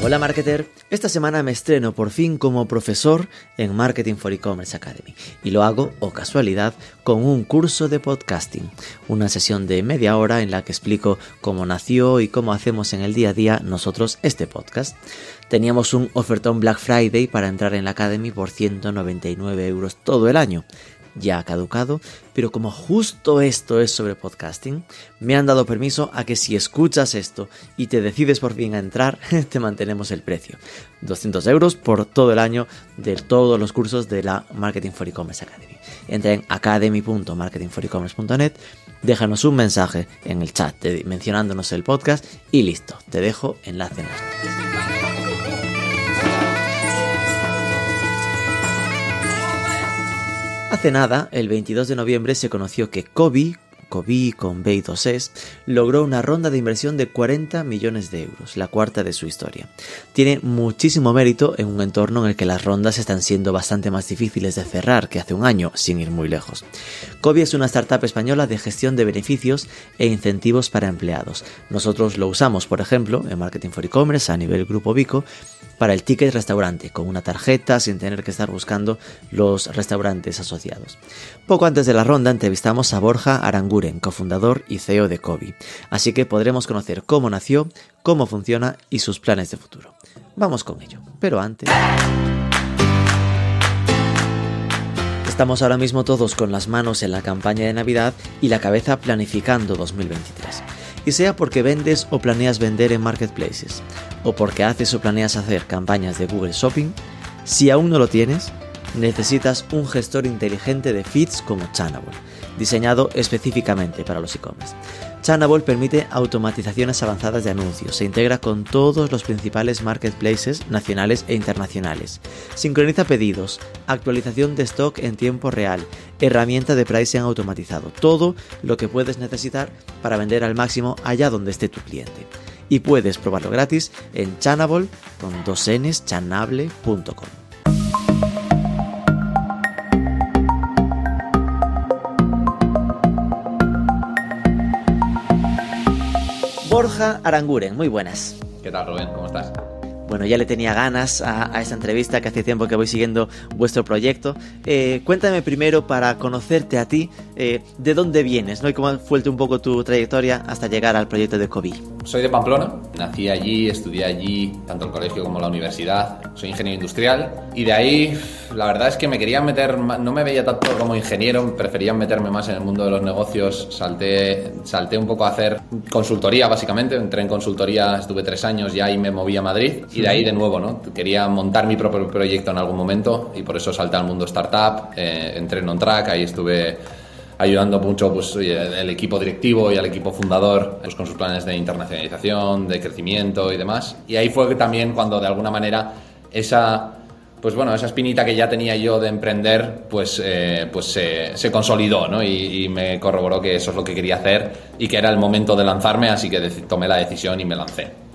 Hola marketer, esta semana me estreno por fin como profesor en Marketing for E-Commerce Academy. Y lo hago, o casualidad, con un curso de podcasting, una sesión de media hora en la que explico cómo nació y cómo hacemos en el día a día nosotros este podcast. Teníamos un ofertón Black Friday para entrar en la Academy por 199 euros todo el año ya ha caducado, pero como justo esto es sobre podcasting, me han dado permiso a que si escuchas esto y te decides por fin a entrar, te mantenemos el precio. 200 euros por todo el año de todos los cursos de la Marketing for E-Commerce Academy. Entra en academy.marketingforecommerce.net, déjanos un mensaje en el chat mencionándonos el podcast y listo, te dejo enlace en las Hace nada, el 22 de noviembre, se conoció que Kobe, Kobe con b 2 s logró una ronda de inversión de 40 millones de euros, la cuarta de su historia. Tiene muchísimo mérito en un entorno en el que las rondas están siendo bastante más difíciles de cerrar que hace un año, sin ir muy lejos. Kobe es una startup española de gestión de beneficios e incentivos para empleados. Nosotros lo usamos, por ejemplo, en Marketing for E-Commerce a nivel Grupo Vico, para el ticket restaurante, con una tarjeta sin tener que estar buscando los restaurantes asociados. Poco antes de la ronda entrevistamos a Borja Aranguren, cofundador y CEO de Kobe, así que podremos conocer cómo nació, cómo funciona y sus planes de futuro. Vamos con ello, pero antes... Estamos ahora mismo todos con las manos en la campaña de Navidad y la cabeza planificando 2023 y sea porque vendes o planeas vender en marketplaces, o porque haces o planeas hacer campañas de Google Shopping, si aún no lo tienes, necesitas un gestor inteligente de feeds como Channable, diseñado específicamente para los e-commerce. Channable permite automatizaciones avanzadas de anuncios, se integra con todos los principales marketplaces nacionales e internacionales, sincroniza pedidos, actualización de stock en tiempo real, herramienta de pricing automatizado, todo lo que puedes necesitar para vender al máximo allá donde esté tu cliente. Y puedes probarlo gratis en Channable con dos n's chanable.com. Borja Aranguren, muy buenas. ¿Qué tal, Rubén? ¿Cómo estás? Bueno, ya le tenía ganas a, esta entrevista, que hace tiempo que voy siguiendo vuestro proyecto. Eh, cuéntame primero, para conocerte a ti, eh, de dónde vienes, ¿no? Y cómo fue un poco tu trayectoria hasta llegar al proyecto de COVID. Soy de Pamplona, nací allí, estudié allí, tanto el colegio como la universidad. Soy ingeniero industrial y de ahí, la verdad es que me querían meter, no me veía tanto como ingeniero, preferían meterme más en el mundo de los negocios. Salté, salté un poco a hacer consultoría, básicamente. Entré en consultoría, estuve tres años y ahí me moví a Madrid y de ahí de nuevo, ¿no? Quería montar mi propio proyecto en algún momento y por eso salté al mundo startup, eh, entré en OnTrack, ahí estuve ayudando mucho pues, el equipo directivo y al equipo fundador pues, con sus planes de internacionalización, de crecimiento y demás. Y ahí fue también cuando de alguna manera esa pues bueno, esa espinita que ya tenía yo de emprender, pues, eh, pues se, consolidó, ¿no? Y, y, me corroboró que eso es lo que quería hacer y que era el momento de lanzarme, así que tomé la decisión y me lancé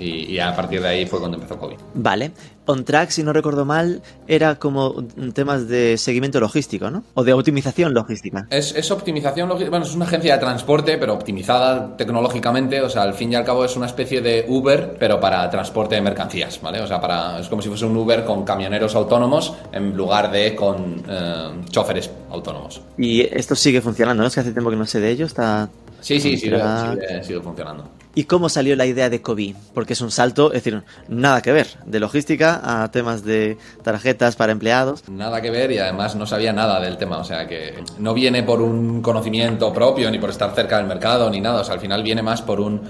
y, a partir de ahí fue cuando empezó COVID. Vale. On Track, si no recuerdo mal, era como temas de seguimiento logístico, ¿no? O de optimización logística. Es, es optimización logística. Bueno, es una agencia de transporte, pero optimizada tecnológicamente. O sea, al fin y al cabo es una especie de Uber, pero para transporte de mercancías, ¿vale? O sea, para, es como si fuese un Uber con camioneros autónomos en lugar de con eh, choferes autónomos. Y esto sigue funcionando, ¿no? Es que hace tiempo que no sé de ello, está... Sí, sí, sigue, sigue, sigue funcionando. ¿Y cómo salió la idea de COVID? Porque es un salto, es decir, nada que ver, de logística a temas de tarjetas para empleados. Nada que ver y además no sabía nada del tema, o sea que no viene por un conocimiento propio ni por estar cerca del mercado ni nada, o sea, al final viene más por un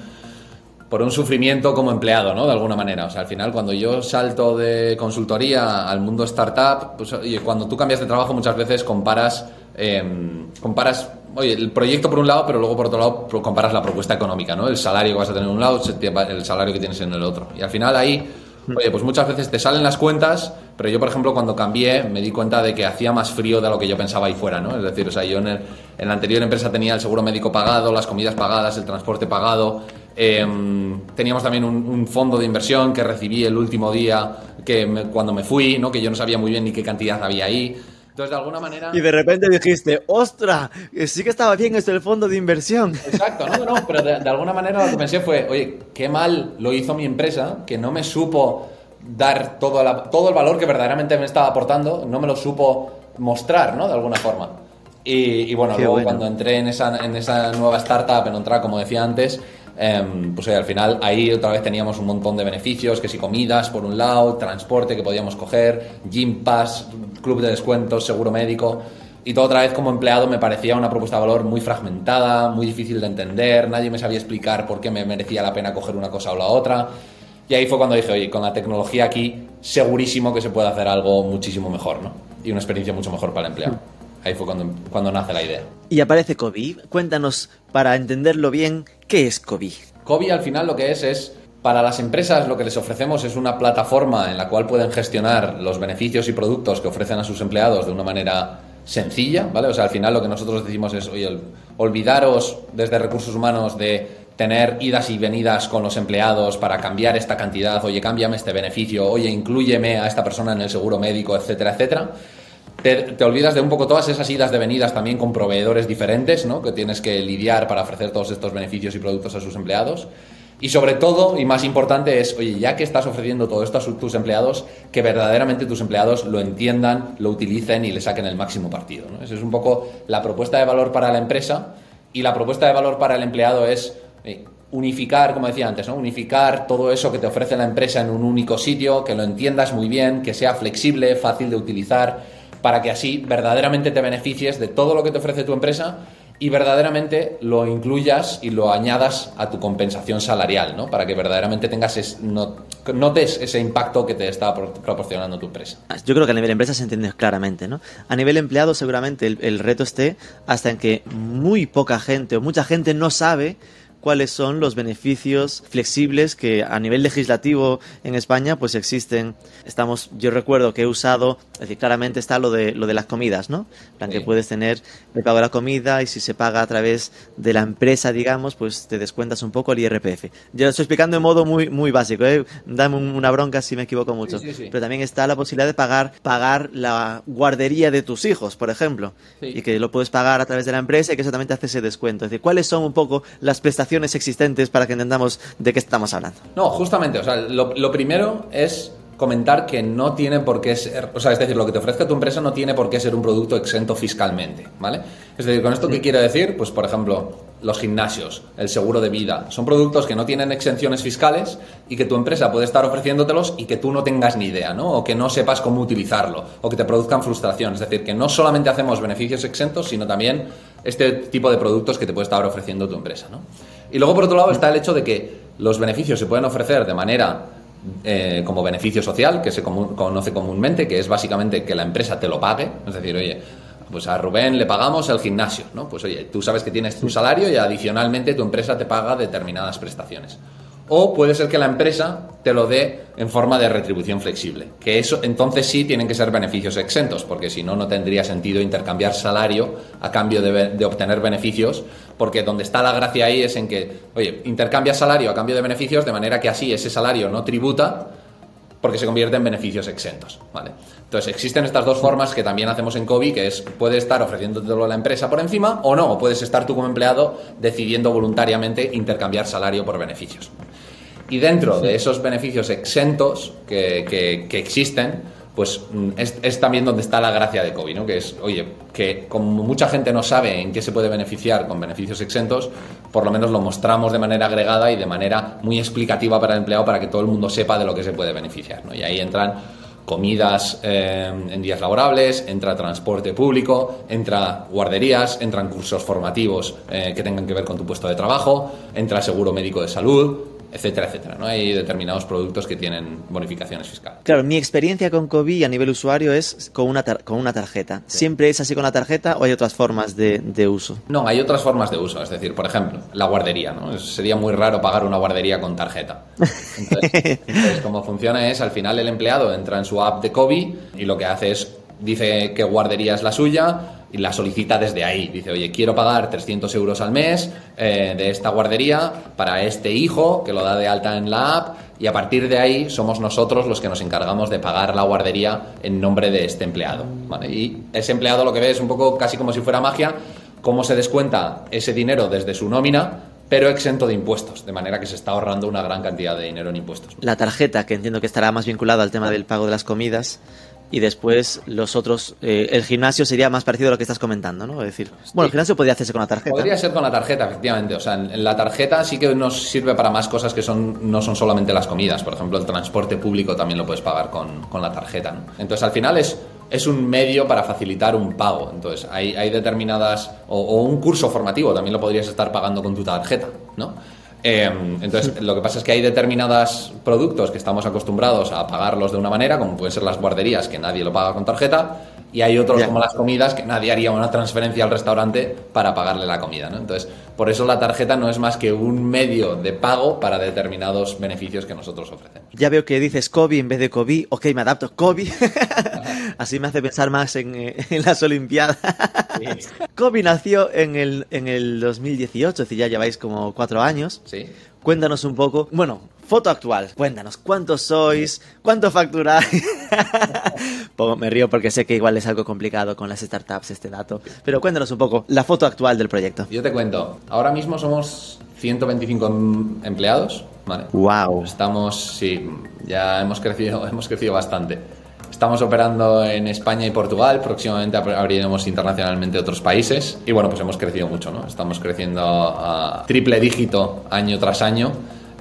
por un sufrimiento como empleado, ¿no? De alguna manera. O sea, al final, cuando yo salto de consultoría al mundo startup, pues, y cuando tú cambias de trabajo, muchas veces comparas, em, comparas oye, el proyecto por un lado, pero luego por otro lado comparas la propuesta económica, ¿no? El salario que vas a tener en un lado, el salario que tienes en el otro. Y al final ahí, oye, pues muchas veces te salen las cuentas, pero yo, por ejemplo, cuando cambié, me di cuenta de que hacía más frío de lo que yo pensaba ahí fuera, ¿no? Es decir, o sea, yo en, la anterior empresa tenía el seguro médico pagado, las comidas pagadas, el transporte pagado, em, teníamos también un, fondo de inversión que recibí el último día que cuando me fui, ¿no? que yo no sabía muy bien ni qué cantidad había ahí. Entonces, de alguna manera... Y de repente dijiste, ¡ostra! Sí que estaba bien esto del fondo de inversión. Exacto, no, no, pero de, alguna manera lo que pensé fue, oye, qué mal lo hizo mi empresa, que no me supo dar todo, todo el valor que verdaderamente me estaba aportando, no me lo supo mostrar, ¿no? De alguna forma. Y, bueno, luego cuando entré en esa, en esa nueva startup, en Ontra, como decía antes, em, pues al final ahí otra vez teníamos un montón de beneficios, que si comidas por un lado, transporte que podíamos coger, gym pass, club de descuentos, seguro médico. Y todo otra vez como empleado me parecía una propuesta de valor muy fragmentada, muy difícil de entender, nadie me sabía explicar por qué me merecía la pena coger una cosa o la otra. Y ahí fue cuando dije, oye, con la tecnología aquí, segurísimo que se puede hacer algo muchísimo mejor, ¿no? Y una experiencia mucho mejor para el empleado. Ahí fue cuando, cuando nace la idea. Y aparece Kobi. Cuéntanos, para entenderlo bien, ¿qué es Kobi? Kobi al final lo que es es para las empresas lo que les ofrecemos es una plataforma en la cual pueden gestionar los beneficios y productos que ofrecen a sus empleados de una manera sencilla, ¿vale? O sea, al final lo que nosotros decimos es, oye, olvidaros desde recursos humanos de tener idas y venidas con los empleados para cambiar esta cantidad, oye, cámbiame este beneficio, oye, inclúyeme a esta persona en el seguro médico, etcétera, etcétera. Te, olvidas de un poco todas esas idas de venidas también con proveedores diferentes, ¿no? Que tienes que lidiar para ofrecer todos estos beneficios y productos a sus empleados. Y sobre todo, y más importante, es, oye, ya que estás ofreciendo todo esto a tus empleados, que verdaderamente tus empleados lo entiendan, lo utilicen y le saquen el máximo partido. ¿no? Esa es un poco la propuesta de valor para la empresa y la propuesta de valor para el empleado es eh, unificar, como decía antes, ¿no? unificar todo eso que te ofrece la empresa en un único sitio, que lo entiendas muy bien, que sea flexible, fácil de utilizar, para que así verdaderamente te beneficies de todo lo que te ofrece tu empresa y verdaderamente lo incluyas y lo añadas a tu compensación salarial, ¿no? Para que verdaderamente tengas notes ese impacto que te está proporcionando tu empresa. Yo creo que a nivel empresa se entiende claramente, ¿no? A nivel empleado seguramente el reto esté hasta en que muy poca gente o mucha gente no sabe cuáles son los beneficios flexibles que a nivel legislativo en España pues existen. Estamos, yo recuerdo que he usado, es decir, claramente está lo de lo de las comidas, ¿no? plan que puedes tener el pago de la comida y si se paga a través de la empresa, digamos, pues te descuentas un poco el IRPF. Yo lo estoy explicando de modo muy muy básico, ¿eh? dame una bronca si me equivoco mucho. Pero también está la posibilidad de pagar pagar la guardería de tus hijos, por ejemplo, y que lo puedes pagar a través de la empresa y que eso también te hace ese descuento. Es decir, ¿cuáles son un poco las prestaciones existentes para que entendamos de qué estamos hablando. No, justamente, o sea, lo, primero es comentar que no tiene por qué ser, o sea, es decir, lo que te ofrezca tu empresa no tiene por qué ser un producto exento fiscalmente, ¿vale? Es decir, con esto qué quiero decir, pues por ejemplo, los gimnasios, el seguro de vida, son productos que no tienen exenciones fiscales y que tu empresa puede estar ofreciéndotelos y que tú no tengas ni idea, ¿no? O que no sepas cómo utilizarlo, o que te produzcan frustración, es decir, que no solamente hacemos beneficios exentos, sino también este tipo de productos que te puede estar ofreciendo tu empresa, ¿no? Y luego, por otro lado, está el hecho de que los beneficios se pueden ofrecer de manera eh, como beneficio social, que se conoce comúnmente, que es básicamente que la empresa te lo pague. Es decir, oye, pues a Rubén le pagamos el gimnasio, ¿no? Pues oye, tú sabes que tienes tu salario y adicionalmente tu empresa te paga determinadas prestaciones o puede ser que la empresa te lo dé en forma de retribución flexible. Que eso entonces sí tienen que ser beneficios exentos, porque si no, no tendría sentido intercambiar salario a cambio de, obtener beneficios, porque donde está la gracia ahí es en que, oye, intercambias salario a cambio de beneficios, de manera que así ese salario no tributa porque se convierte en beneficios exentos. ¿vale? Entonces, existen estas dos formas que también hacemos en COVID, que es, puede estar ofreciéndotelo a la empresa por encima o no, o puedes estar tú como empleado decidiendo voluntariamente intercambiar salario por beneficios. Y dentro de esos beneficios exentos que, que, existen, pues mm, es, también donde está la gracia de COVID, ¿no? Que es, oye, que como mucha gente no sabe en qué se puede beneficiar con beneficios exentos, por lo menos lo mostramos de manera agregada y de manera muy explicativa para el empleado para que todo el mundo sepa de lo que se puede beneficiar, ¿no? Y ahí entran comidas eh, en días laborables, entra transporte público, entra guarderías, entran cursos formativos eh, que tengan que ver con tu puesto de trabajo, entra seguro médico de salud, etcétera, etcétera. ¿no? Hay determinados productos que tienen bonificaciones fiscales. Claro, mi experiencia con COVID a nivel usuario es con una, con una tarjeta. ¿Siempre es así con la tarjeta o hay otras formas de, uso? No, hay otras formas de uso. Es decir, por ejemplo, la guardería. ¿no? Sería muy raro pagar una guardería con tarjeta. Entonces, entonces, como funciona es, al final el empleado entra en su app de COVID y lo que hace es, dice qué guardería es la suya, y la solicita desde ahí. Dice, oye, quiero pagar 300 euros al mes eh, de esta guardería para este hijo que lo da de alta en la app y a partir de ahí somos nosotros los que nos encargamos de pagar la guardería en nombre de este empleado. Y ese empleado lo que ve es un poco casi como si fuera magia, cómo se descuenta ese dinero desde su nómina pero exento de impuestos, de manera que se está ahorrando una gran cantidad de dinero en impuestos. La tarjeta, que entiendo que estará más vinculada al tema del pago de las comidas, y después los otros, eh, el gimnasio sería más parecido a lo que estás comentando, ¿no? Es decir, bueno, el gimnasio podría hacerse con la tarjeta. Podría ser con la tarjeta, efectivamente. O sea, en la tarjeta sí que nos sirve para más cosas que son, no son solamente las comidas. Por ejemplo, el transporte público también lo puedes pagar con, con la tarjeta, ¿no? Entonces, al final es es un medio para facilitar un pago. Entonces, hay, hay determinadas. O, un curso formativo también lo podrías estar pagando con tu tarjeta, ¿no? Em, entonces, lo que pasa es que hay determinados productos que estamos acostumbrados a pagarlos de una manera, como pueden ser las guarderías, que nadie lo paga con tarjeta, y hay otros como las comidas que nadie haría una transferencia al restaurante para pagarle la comida, ¿no? Entonces, por eso la tarjeta no es más que un medio de pago para determinados beneficios que nosotros ofrecemos. Ya veo que dices COVID en vez de COVID, ok, me adapto, COVID. Así me hace pensar más en, eh, las Olimpiadas. COVID nació en el, en el 2018, es decir, ya lleváis como cuatro años. Sí. Cuéntanos un poco, bueno, foto actual, cuéntanos, ¿cuántos sois? ¿Cuánto facturáis? me río porque sé que igual es algo complicado con las startups este dato, pero cuéntanos un poco la foto actual del proyecto. Yo te cuento, ahora mismo somos 125 empleados, ¿vale? Wow. Estamos, sí, ya hemos crecido, hemos crecido bastante. Estamos operando en España y Portugal, próximamente abriremos internacionalmente otros países y bueno, pues hemos crecido mucho, ¿no? Estamos creciendo a triple dígito año tras año.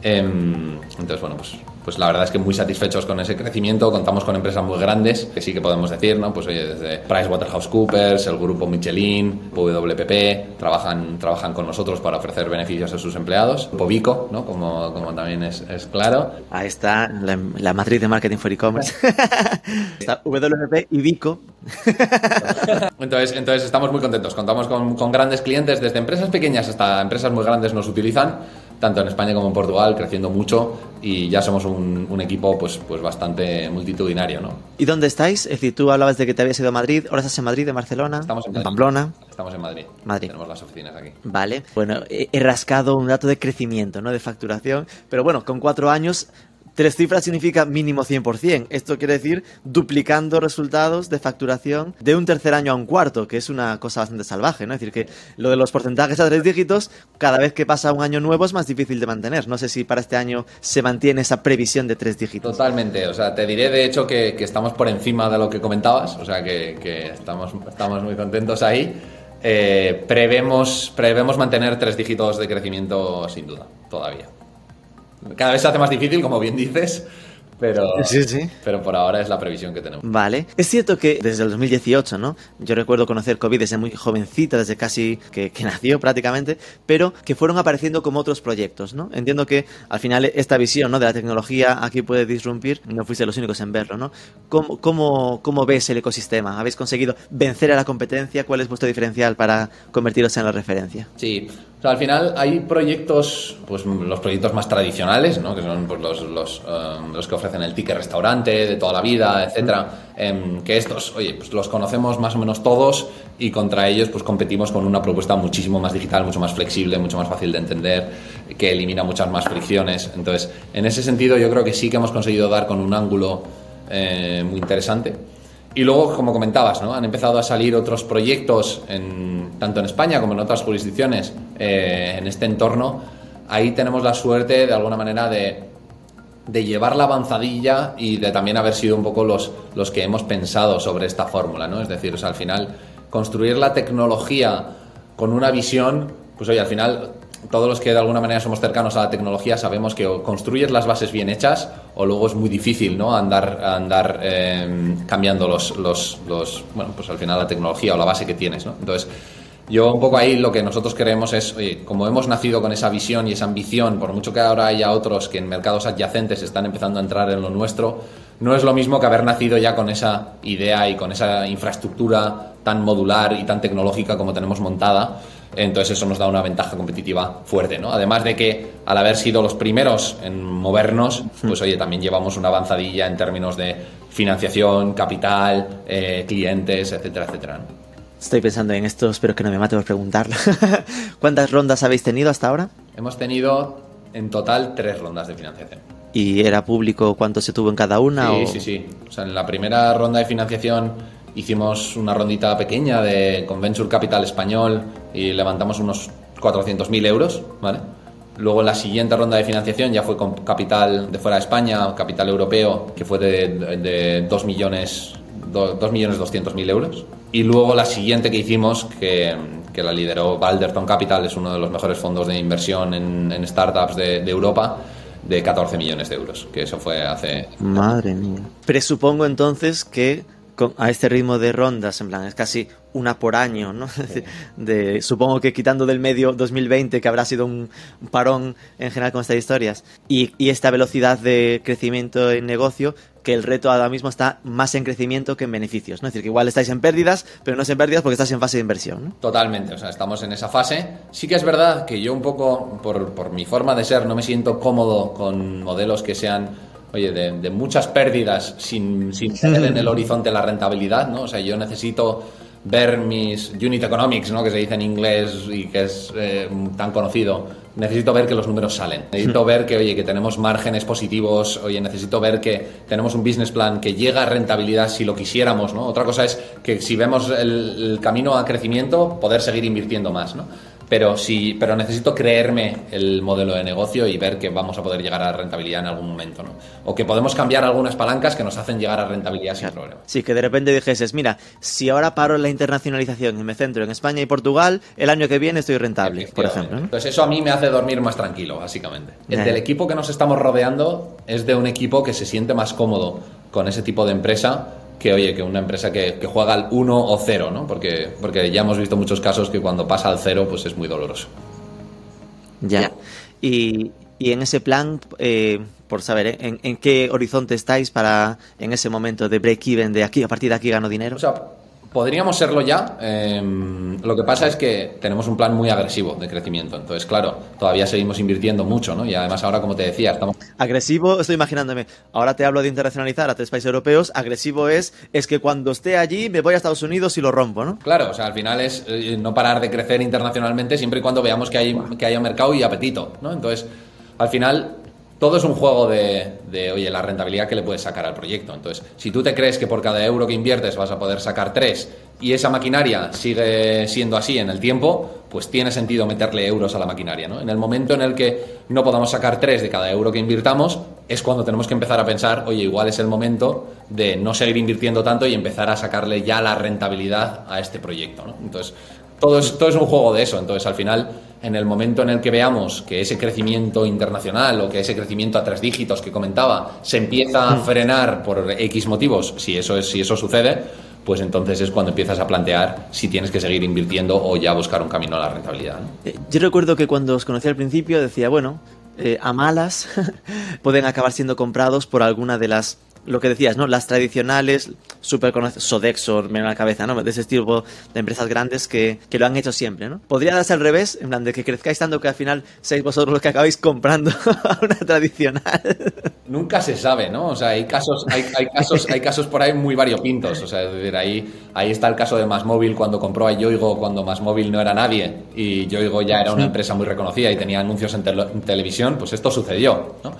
Em, entonces, bueno, pues pues la verdad es que muy satisfechos con ese crecimiento. Contamos con empresas muy grandes, que sí que podemos decir, ¿no? Pues oye, desde PricewaterhouseCoopers, el grupo Michelin, WPP, trabajan, trabajan con nosotros para ofrecer beneficios a sus empleados. Povico, ¿no? Como, como también es, es claro. Ahí está la, la, matriz de marketing for e-commerce. está WPP y Vico. entonces, entonces estamos muy contentos. Contamos con, con grandes clientes, desde empresas pequeñas hasta empresas muy grandes nos utilizan tanto en España como en Portugal, creciendo mucho y ya somos un, equipo pues, pues bastante multitudinario. ¿no? ¿Y dónde estáis? Es decir, tú hablabas de que te habías ido a Madrid, ahora estás en Madrid, en Barcelona, Estamos en, Pamplona. Estamos en Madrid. Madrid. Tenemos las oficinas aquí. Vale, bueno, he rascado un dato de crecimiento, ¿no? De facturación, pero bueno, con cuatro años Tres cifras significa mínimo 100%. Esto quiere decir duplicando resultados de facturación de un tercer año a un cuarto, que es una cosa bastante salvaje, ¿no? Es decir, que lo de los porcentajes a tres dígitos, cada vez que pasa un año nuevo es más difícil de mantener. No sé si para este año se mantiene esa previsión de tres dígitos. Totalmente. O sea, te diré de hecho que, estamos por encima de lo que comentabas. O sea, que, estamos, muy contentos ahí. Eh, prevemos, prevemos mantener tres dígitos de crecimiento sin duda, todavía. Cada vez se hace más difícil, como bien dices, pero, sí, sí. pero por ahora es la previsión que tenemos. Vale. Es cierto que desde el 2018, ¿no? Yo recuerdo conocer COVID desde muy jovencita, desde casi que, nació prácticamente, pero que fueron apareciendo como otros proyectos, ¿no? Entiendo que al final esta visión ¿no? de la tecnología aquí puede disrumpir, no fuiste los únicos en verlo, ¿no? ¿Cómo, cómo, cómo ves el ecosistema? ¿Habéis conseguido vencer a la competencia? ¿Cuál es vuestro diferencial para convertiros en la referencia? Sí, o sea, al final hay proyectos, pues los proyectos más tradicionales, ¿no? que son pues, los, los, um, los, que ofrecen el ticket restaurante de toda la vida, etcétera, em, que estos, oye, pues los conocemos más o menos todos y contra ellos pues competimos con una propuesta muchísimo más digital, mucho más flexible, mucho más fácil de entender, que elimina muchas más fricciones. Entonces, en ese sentido yo creo que sí que hemos conseguido dar con un ángulo eh, muy interesante. Y luego, como comentabas, ¿no? han empezado a salir otros proyectos, en, tanto en España como en otras jurisdicciones, eh, en este entorno. Ahí tenemos la suerte, de alguna manera, de, de llevar la avanzadilla y de también haber sido un poco los, los que hemos pensado sobre esta fórmula. ¿no? Es decir, al final, construir la tecnología con una visión, pues oye, al final todos los que de alguna manera somos cercanos a la tecnología sabemos que o construyes las bases bien hechas o luego es muy difícil ¿no? andar, andar em, cambiando los, los, bueno, pues al final la tecnología o la base que tienes. ¿no? Entonces, yo un poco ahí lo que nosotros queremos es, oye, como hemos nacido con esa visión y esa ambición, por mucho que ahora haya otros que en mercados adyacentes están empezando a entrar en lo nuestro, no es lo mismo que haber nacido ya con esa idea y con esa infraestructura tan modular y tan tecnológica como tenemos montada entonces eso nos da una ventaja competitiva fuerte, ¿no? Además de que al haber sido los primeros en movernos, pues oye, también llevamos una avanzadilla en términos de financiación, capital, eh, clientes, etcétera, etcétera. Estoy pensando en esto, espero que no me mate por preguntarlo. ¿Cuántas rondas habéis tenido hasta ahora? Hemos tenido en total tres rondas de financiación. ¿Y era público cuánto se tuvo en cada una? Sí, o... sí, sí. O sea, en la primera ronda de financiación hicimos una rondita pequeña de, con Venture Capital español y levantamos unos 400.000 euros, ¿vale? Luego la siguiente ronda de financiación ya fue con capital de fuera de España, capital europeo, que fue de, de 2 millones, 2 millones 200 mil euros. Y luego la siguiente que hicimos, que, que, la lideró Balderton Capital, es uno de los mejores fondos de inversión en, en startups de, de Europa, de 14 millones de euros, que eso fue hace... Madre mía. Presupongo entonces que con, a este ritmo de rondas, en plan, es casi una por año, ¿no? De, supongo que quitando del medio 2020, que habrá sido un, un parón en general con estas historias, y, y, esta velocidad de crecimiento en negocio, que el reto ahora mismo está más en crecimiento que en beneficios, ¿no? Es decir, que igual estáis en pérdidas, pero no es en pérdidas porque estás en fase de inversión, ¿no? Totalmente, o sea, estamos en esa fase. Sí que es verdad que yo un poco, por, por mi forma de ser, no me siento cómodo con modelos que sean oye, de, de, muchas pérdidas sin, sin tener en el horizonte la rentabilidad, ¿no? O sea, yo necesito ver mis unit economics, ¿no? que se dice en inglés y que es eh, tan conocido. Necesito ver que los números salen. Necesito ver que, oye, que tenemos márgenes positivos. Oye, necesito ver que tenemos un business plan que llega a rentabilidad si lo quisiéramos, ¿no? Otra cosa es que si vemos el, el camino a crecimiento, poder seguir invirtiendo más, ¿no? Pero sí, pero necesito creerme el modelo de negocio y ver que vamos a poder llegar a rentabilidad en algún momento, ¿no? O que podemos cambiar algunas palancas que nos hacen llegar a rentabilidad sin problema. Sí, que de repente dijeses, mira, si ahora paro la internacionalización y me centro en España y Portugal, el año que viene estoy rentable, por ejemplo. ¿no? Entonces eso a mí me hace dormir más tranquilo, básicamente. El del equipo que nos estamos rodeando es de un equipo que se siente más cómodo con ese tipo de empresa que oye, que una empresa que, que, juega al 1 o 0, ¿no? Porque, porque ya hemos visto muchos casos que cuando pasa al 0, pues es muy doloroso. Ya. ya. Y, y, en ese plan, eh, por saber, ¿eh? ¿En, ¿en, qué horizonte estáis para en ese momento de break-even, de aquí, a partir de aquí gano dinero? O sea, Podríamos serlo ya. Eh, lo que pasa es que tenemos un plan muy agresivo de crecimiento. Entonces, claro, todavía seguimos invirtiendo mucho, ¿no? Y además ahora, como te decía, estamos... Agresivo, estoy imaginándome. Ahora te hablo de internacionalizar a tres países europeos. Agresivo es, es que cuando esté allí me voy a Estados Unidos y lo rompo, ¿no? Claro, o sea, al final es eh, no parar de crecer internacionalmente siempre y cuando veamos que hay, que haya mercado y apetito, ¿no? Entonces, al final todo es un juego de, oye, la rentabilidad que le puedes sacar al proyecto. Entonces, si tú te crees que por cada euro que inviertes vas a poder sacar tres y esa maquinaria sigue siendo así en el tiempo, pues tiene sentido meterle euros a la maquinaria. ¿no? En el momento en el que no podamos sacar tres de cada euro que invirtamos, es cuando tenemos que empezar a pensar, oye, igual es el momento de no seguir invirtiendo tanto y empezar a sacarle ya la rentabilidad a este proyecto. Entonces, todo es, todo es un juego de eso. Entonces, al final, en el momento en el que veamos que ese crecimiento internacional o que ese crecimiento a tres dígitos que comentaba se empieza a frenar por X motivos, si eso, es, si eso sucede, pues entonces es cuando empiezas a plantear si tienes que seguir invirtiendo o ya buscar un camino a la rentabilidad. ¿no? Yo recuerdo que cuando os conocí al principio decía, bueno, eh, a malas pueden acabar siendo comprados por alguna de las lo que decías, ¿no? Las tradicionales, súper conocidas, Sodexo, me la cabeza, ¿no? De ese tipo de empresas grandes que, que, lo han hecho siempre, ¿no? Podría darse al revés, en plan de que crezcáis tanto que al final seáis vosotros los que acabáis comprando a una tradicional. Nunca se sabe, ¿no? O sea, hay casos, hay, hay casos, hay casos por ahí muy variopintos. O sea, es decir, ahí, ahí está el caso de Masmóvil cuando compró a Yoigo cuando Masmóvil no era nadie y Yoigo ya era una empresa muy reconocida y tenía anuncios en, te en televisión, pues esto sucedió, ¿no?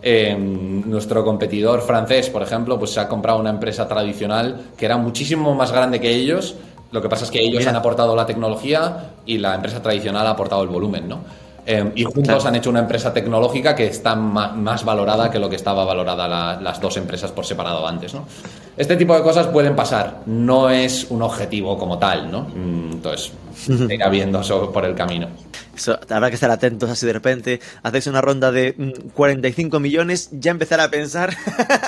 Eh, nuestro competidor francés, por ejemplo, pues se ha comprado una empresa tradicional que era muchísimo más grande que ellos. Lo que pasa es que ellos Mira. han aportado la tecnología y la empresa tradicional ha aportado el volumen, ¿no? Eh, y juntos claro. han hecho una empresa tecnológica que está más valorada que lo que estaba valorada la, las dos empresas por separado antes, ¿no? Este tipo de cosas pueden pasar, no es un objetivo como tal, ¿no? Entonces, se irá viendo eso por el camino. Eso, habrá que estar atentos así de repente, hacéis una ronda de 45 millones, ya empezar a pensar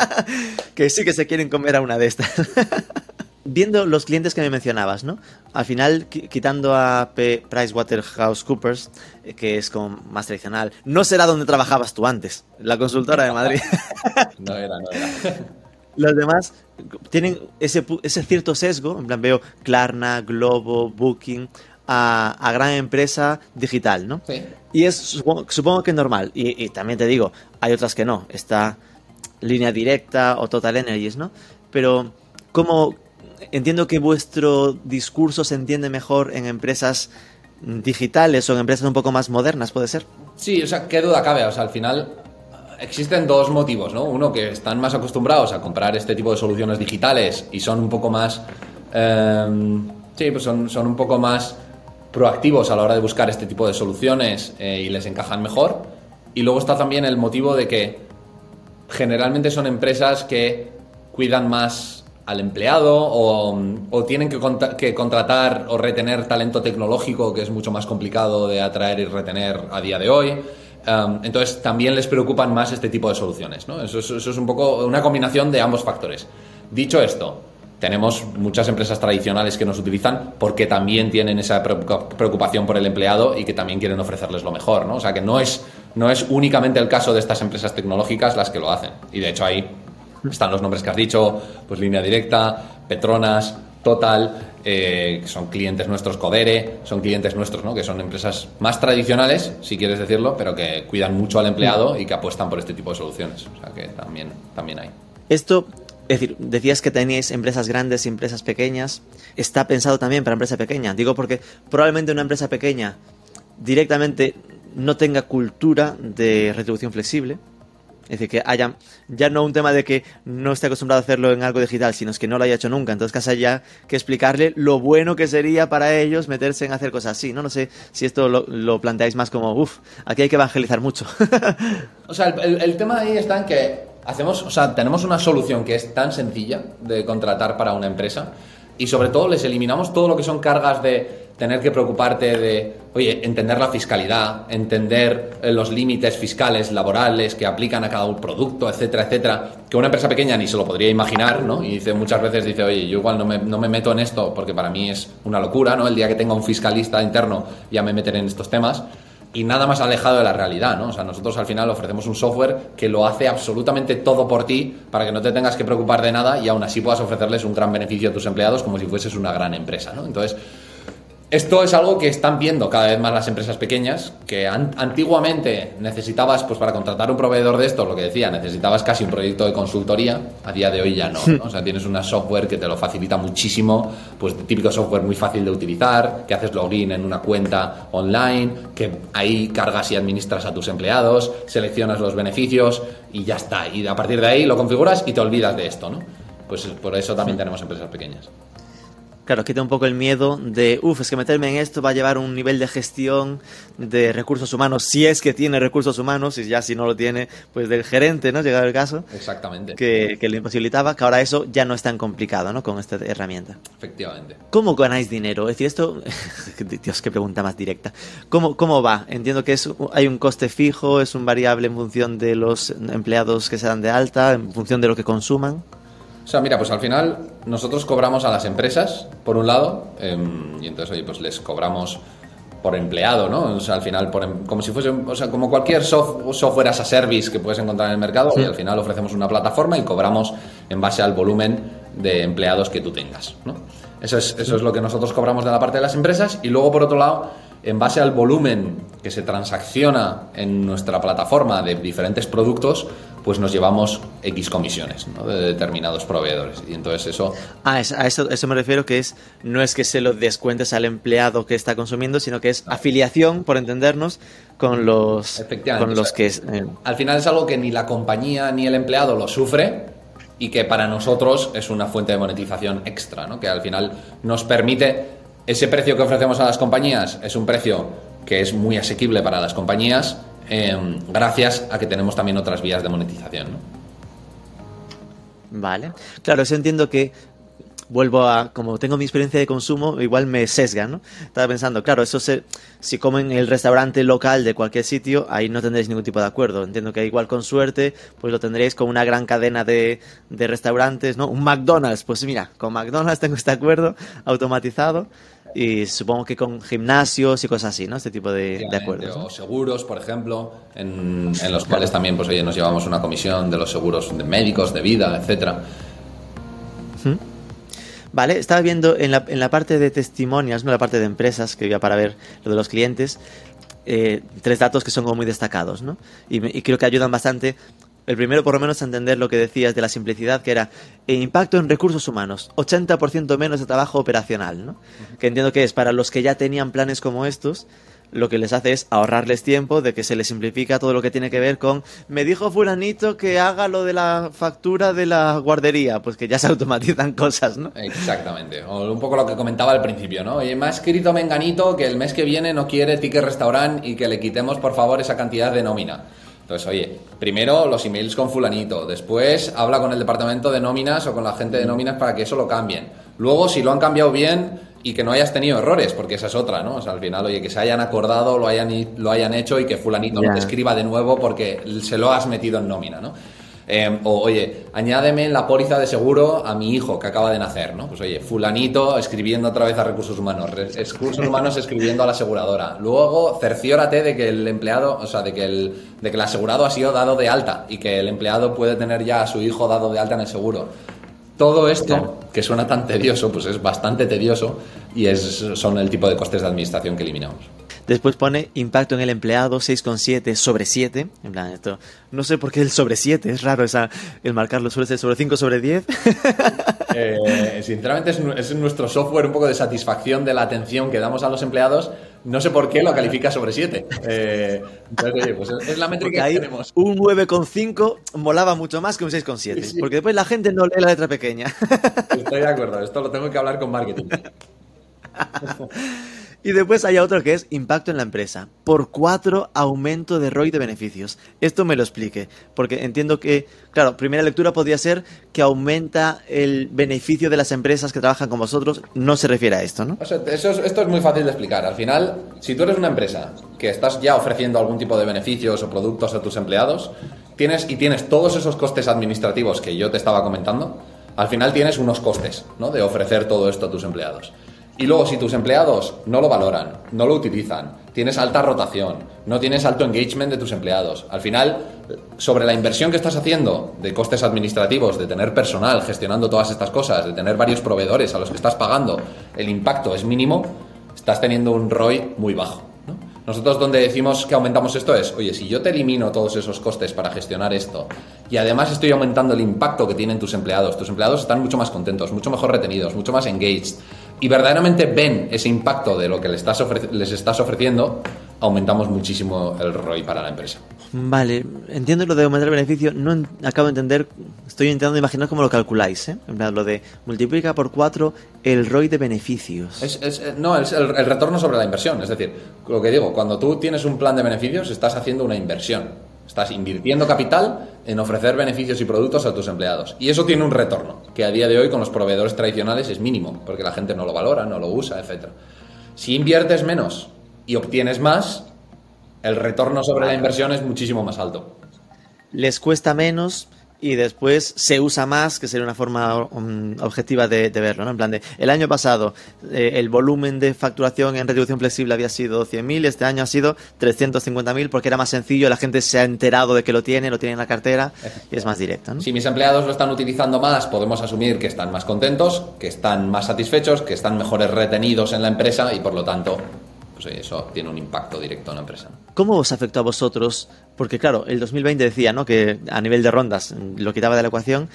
que sí que se quieren comer a una de estas. Viendo los clientes que me mencionabas, ¿no? Al final, quitando a P PricewaterhouseCoopers, que es como más tradicional, no será donde trabajabas tú antes, la consultora de Madrid. no era, no era. Los demás tienen ese, ese cierto sesgo, en plan veo Klarna, Globo, Booking, a, a, gran empresa digital, ¿no? Sí. Y es, supongo, supongo que es normal. Y, y, también te digo, hay otras que no. Está línea directa o Total Energies, ¿no? Pero, ¿cómo, entiendo que vuestro discurso se entiende mejor en empresas digitales o en empresas un poco más modernas, ¿puede ser? Sí, o sea, qué duda cabe. O sea, al final existen dos motivos, ¿no? Uno, que están más acostumbrados a comprar este tipo de soluciones digitales y son un poco más... Em, sí, pues son, son un poco más proactivos a la hora de buscar este tipo de soluciones eh, y les encajan mejor. Y luego está también el motivo de que generalmente son empresas que cuidan más al empleado o, tienen que, contratar o retener talento tecnológico que es mucho más complicado de atraer y retener a día de hoy. Um, entonces también les preocupan más este tipo de soluciones. ¿no? Eso, es un poco una combinación de ambos factores. Dicho esto, tenemos muchas empresas tradicionales que nos utilizan porque también tienen esa preocupación por el empleado y que también quieren ofrecerles lo mejor, ¿no? O sea que no es, no es únicamente el caso de estas empresas tecnológicas las que lo hacen. Y de hecho ahí están los nombres que has dicho, pues Línea Directa, Petronas, Total, eh, que son clientes nuestros, Codere, son clientes nuestros, ¿no? Que son empresas más tradicionales, si quieres decirlo, pero que cuidan mucho al empleado y que apuestan por este tipo de soluciones. O sea que también, también hay. Esto es decir, decías que teníais empresas grandes y empresas pequeñas. ¿Está pensado también para empresa pequeña? Digo porque probablemente una empresa pequeña directamente no tenga cultura de retribución flexible. Es decir, que haya ya no un tema de que no esté acostumbrado a hacerlo en algo digital, sino es que no lo haya hecho nunca. Entonces, casi haya que explicarle lo bueno que sería para ellos meterse en hacer cosas así. No, no sé si esto lo, planteáis más como, uff, aquí hay que evangelizar mucho. o sea, el, el tema ahí está en que hacemos, o sea, tenemos una solución que es tan sencilla de contratar para una empresa y sobre todo les eliminamos todo lo que son cargas de tener que preocuparte de, oye, entender la fiscalidad, entender eh, los límites fiscales, laborales que aplican a cada producto, etcétera, etcétera, que una empresa pequeña ni se lo podría imaginar, ¿no? Y dice, muchas veces dice, oye, yo igual no me, no me meto en esto porque para mí es una locura, ¿no? El día que tenga un fiscalista interno ya me meteré en estos temas y nada más alejado de la realidad, ¿no? O sea, nosotros al final ofrecemos un software que lo hace absolutamente todo por ti para que no te tengas que preocupar de nada y aún así puedas ofrecerles un gran beneficio a tus empleados como si fueses una gran empresa, ¿no? Entonces, esto es algo que están viendo cada vez más las empresas pequeñas, que antiguamente necesitabas, pues para contratar un proveedor de esto, lo que decía, necesitabas casi un proyecto de consultoría, a día de hoy ya no, O sea, tienes una software que te lo facilita muchísimo, pues típico software muy fácil de utilizar, que haces login en una cuenta online, que ahí cargas y administras a tus empleados, seleccionas los beneficios y ya está. Y a partir de ahí lo configuras y te olvidas de esto, ¿no? Pues por eso también tenemos empresas pequeñas claro, quita un poco el miedo de, uff, es que meterme en esto va a llevar un nivel de gestión de recursos humanos, si es que tiene recursos humanos, y ya si no lo tiene, pues del gerente, ¿no? Llegado el caso. Exactamente. Que, que le imposibilitaba, que ahora eso ya no es tan complicado, ¿no? Con esta herramienta. Efectivamente. ¿Cómo ganáis dinero? Es decir, esto, Dios, qué pregunta más directa. ¿Cómo, cómo va? Entiendo que es, hay un coste fijo, es un variable en función de los empleados que se dan de alta, en función de lo que consuman. O sea, mira, pues al final nosotros cobramos a las empresas, por un lado, em, y entonces, oye, pues les cobramos por empleado, ¿no? O sea, al final, por, em, como si fuese, o sea, como cualquier software as a service que puedes encontrar en el mercado, y al final ofrecemos una plataforma y cobramos en base al volumen de empleados que tú tengas, ¿no? Eso es, eso es lo que nosotros cobramos de la parte de las empresas, y luego, por otro lado, en base al volumen que se transacciona en nuestra plataforma de diferentes productos, pues nos llevamos X comisiones de determinados proveedores. Y entonces eso... Ah, a eso, eso me refiero que es no es que se lo descuentes al empleado que está consumiendo, sino que es afiliación, por entendernos, con los, con los que... Eh, al final es algo que ni la compañía ni el empleado lo sufre, y que para nosotros es una fuente de monetización extra, ¿no? que al final nos permite ese precio que ofrecemos a las compañías es un precio que es muy asequible para las compañías em, gracias a que tenemos también otras vías de monetización. Vale. Claro, eso entiendo que vuelvo a, como tengo mi experiencia de consumo, igual me sesga, ¿no? Estaba pensando, claro, eso se, si como en el restaurante local de cualquier sitio, ahí no tendréis ningún tipo de acuerdo. Entiendo que igual con suerte, pues lo tendréis con una gran cadena de, de restaurantes, ¿no? Un McDonald's, pues mira, con McDonald's tengo este acuerdo automatizado y supongo que con gimnasios y cosas así, ¿no? Este tipo de, acuerdos. O seguros, por ejemplo, en, los cuales también pues oye, nos llevamos una comisión de los seguros de médicos, de vida, etcétera. Vale, estaba viendo en la, en la parte de testimonios, no la parte de empresas, que iba para ver lo de los clientes, eh, tres datos que son como muy destacados, ¿no? Y, y creo que ayudan bastante El primero, por lo menos, a entender lo que decías de la simplicidad, que era el impacto en recursos humanos, 80% menos de trabajo operacional, ¿no? Que entiendo que es para los que ya tenían planes como estos, lo que les hace es ahorrarles tiempo, de que se les simplifica todo lo que tiene que ver con, me dijo fulanito que haga lo de la factura de la guardería, pues que ya se automatizan cosas, ¿no? Exactamente, o un poco lo que comentaba al principio, ¿no? Oye, me ha escrito Menganito que el mes que viene no quiere ticket restaurant y que le quitemos por favor esa cantidad de nómina. Entonces, oye, primero los emails con fulanito, después habla con el departamento de nóminas o con la gente de nóminas para que eso lo cambien. Luego, si lo han cambiado bien, y que no hayas tenido errores, porque esa es otra, ¿no? O sea, al final, oye, que se hayan acordado, lo hayan, lo hayan hecho y que fulanito no te escriba de nuevo porque se lo has metido en nómina, ¿no? Em, o, oye, añádeme en la póliza de seguro a mi hijo que acaba de nacer, ¿no? Pues, oye, fulanito escribiendo otra vez a recursos humanos, recursos humanos escribiendo a la aseguradora. Luego, cerciórate de que el empleado, o sea, de que el, de que el asegurado ha sido dado de alta y que el empleado puede tener ya a su hijo dado de alta en el seguro. Todo esto, que suena tan tedioso, pues es bastante tedioso y es, son el tipo de costes de administración que eliminamos. Después pone impacto en el empleado 6,7 sobre 7. En plan, esto. No sé por qué el sobre 7, es raro esa, el marcarlo, suele ser sobre 5 sobre 10. Eh, sinceramente, es, nuestro software un poco de satisfacción de la atención que damos a los empleados. No sé por qué lo califica sobre 7. Eh, entonces, pues es la métrica que tenemos. Un 9,5 molaba mucho más que un 6,7. Porque después la gente no lee la letra pequeña. Estoy de acuerdo, esto lo tengo que hablar con marketing. Y después hay otro que es impacto en la empresa. Por cuatro, aumento de ROI de beneficios. Esto me lo explique, porque entiendo que, claro, primera lectura podría ser que aumenta el beneficio de las empresas que trabajan con vosotros. No se refiere a esto, ¿no? esto es muy fácil de explicar. Al final, si tú eres una empresa que estás ya ofreciendo algún tipo de beneficios o productos a tus empleados, tienes y tienes todos esos costes administrativos que yo te estaba comentando, al final tienes unos costes, ¿no? De ofrecer todo esto a tus empleados. Y luego, si tus empleados no lo valoran, no lo utilizan, tienes alta rotación, no tienes alto engagement de tus empleados, al final, sobre la inversión que estás haciendo de costes administrativos, de tener personal gestionando todas estas cosas, de tener varios proveedores a los que estás pagando, el impacto es mínimo, estás teniendo un ROI muy bajo. Nosotros donde decimos que aumentamos esto es, oye, si yo te elimino todos esos costes para gestionar esto y además estoy aumentando el impacto que tienen tus empleados, tus empleados están mucho más contentos, mucho mejor retenidos, mucho más engaged, y verdaderamente ven ese impacto de lo que les estás, les estás ofreciendo, aumentamos muchísimo el ROI para la empresa. Vale, entiendo lo de aumentar el beneficio, no acabo de entender, estoy intentando imaginar cómo lo calculáis, ¿eh? En plan, lo de multiplica por 4 el ROI de beneficios. Es, eh, no, es el, el retorno sobre la inversión, es decir, lo que digo, cuando tú tienes un plan de beneficios, estás haciendo una inversión. Estás invirtiendo capital en ofrecer beneficios y productos a tus empleados. Y eso tiene un retorno, que a día de hoy con los proveedores tradicionales es mínimo, porque la gente no lo valora, no lo usa, etc. Si inviertes menos y obtienes más, el retorno sobre la inversión es muchísimo más alto. Les cuesta menos, y después se usa más, que sería una forma um, objetiva de, verlo, ¿no? En plan de, el año pasado eh, el volumen de facturación en retribución flexible había sido 100.000, este año ha sido 350.000 porque era más sencillo, la gente se ha enterado de que lo tiene, lo tiene en la cartera y es más directo, ¿no? Si mis empleados lo están utilizando más, podemos asumir que están más contentos, que están más satisfechos, que están mejores retenidos en la empresa y por lo tanto pues eso tiene un impacto directo en la empresa. ¿Cómo os afectó a vosotros? Porque claro, el 2020 decía ¿no? que a nivel de rondas lo quitaba de la ecuación,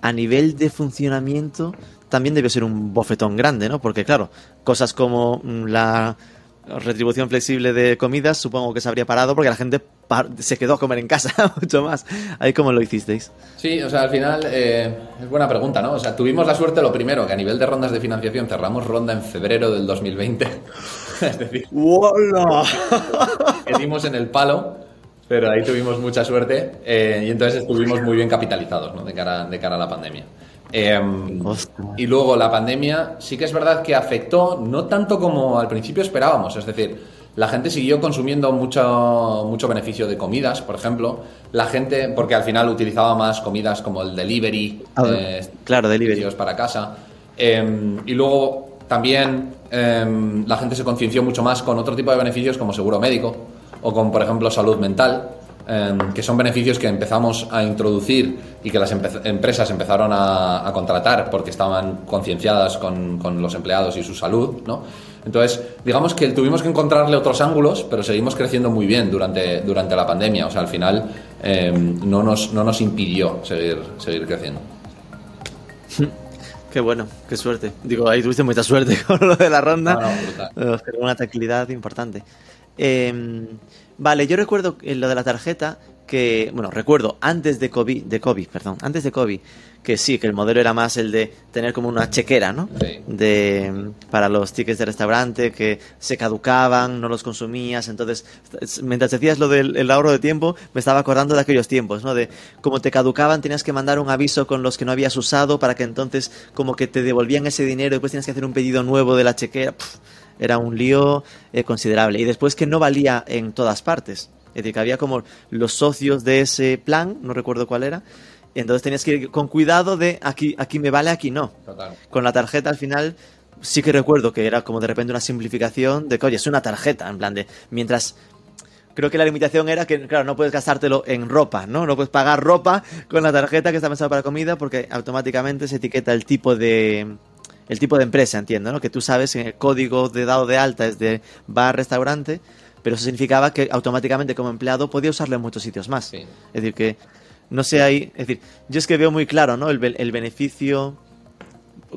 a nivel de funcionamiento también debió ser un bofetón grande, ¿no? Porque claro, cosas como mm, la retribución flexible de comidas supongo que se habría parado porque la gente se quedó a comer en casa mucho más. ¿Ahí cómo lo hicisteis? Sí, o sea, al final eh, es buena pregunta, ¿no? O sea, tuvimos la suerte, lo primero, que a nivel de rondas de financiación cerramos ronda en febrero del 2020. es decir, ¡Hola! que dimos en el palo, pero ahí tuvimos mucha suerte eh, y entonces estuvimos muy bien capitalizados ¿no? de, cara, de cara a la pandemia. Em, y luego la pandemia sí que es verdad que afectó no tanto como al principio esperábamos, es decir, la gente siguió consumiendo mucho, mucho beneficio de comidas, por ejemplo. La gente, porque al final utilizaba más comidas como el delivery, eh, claro, delivery para casa. Em, y luego también Em, la gente se concienció mucho más con otro tipo de beneficios como seguro médico o con, por ejemplo, salud mental, em, que son beneficios que empezamos a introducir y que las empresas empezaron a, contratar porque estaban concienciadas con, los empleados y su salud, ¿no? Entonces, digamos que tuvimos que encontrarle otros ángulos, pero seguimos creciendo muy bien durante, durante la pandemia. O sea, al final em, no, nos, no nos impidió seguir, seguir creciendo. Qué bueno, qué suerte. Digo, ahí tuviste mucha suerte con lo de la ronda. No, no, una tranquilidad importante. Em, vale, yo recuerdo lo de la tarjeta que, bueno, recuerdo antes de COVID, de COVID, perdón, antes de COVID, que sí, que el modelo era más el de tener como una chequera, ¿no? Sí. De, para los tickets de restaurante que se caducaban, no los consumías, entonces, mientras decías lo del ahorro de tiempo, me estaba acordando de aquellos tiempos, ¿no? De como te caducaban, tenías que mandar un aviso con los que no habías usado para que entonces como que te devolvían ese dinero y después tienes que hacer un pedido nuevo de la chequera. era un lío eh, considerable. Y después que no valía en todas partes. Es decir, que había como los socios de ese plan, no recuerdo cuál era, entonces tenías que ir con cuidado de aquí, aquí me vale, aquí no. Total. Con la tarjeta al final sí que recuerdo que era como de repente una simplificación de que, oye, es una tarjeta, en plan de, mientras... Creo que la limitación era que, claro, no puedes gastártelo en ropa, ¿no? No puedes pagar ropa con la tarjeta que está pensada para comida porque automáticamente se etiqueta el tipo de, el tipo de empresa, entiendo, ¿no? Que tú sabes que el código de dado de alta es de bar, restaurante, pero eso significaba que automáticamente como empleado podía usarlo en muchos sitios más. Sí. Es decir, que no sé ahí. Es decir, yo es que veo muy claro, ¿no? El, el beneficio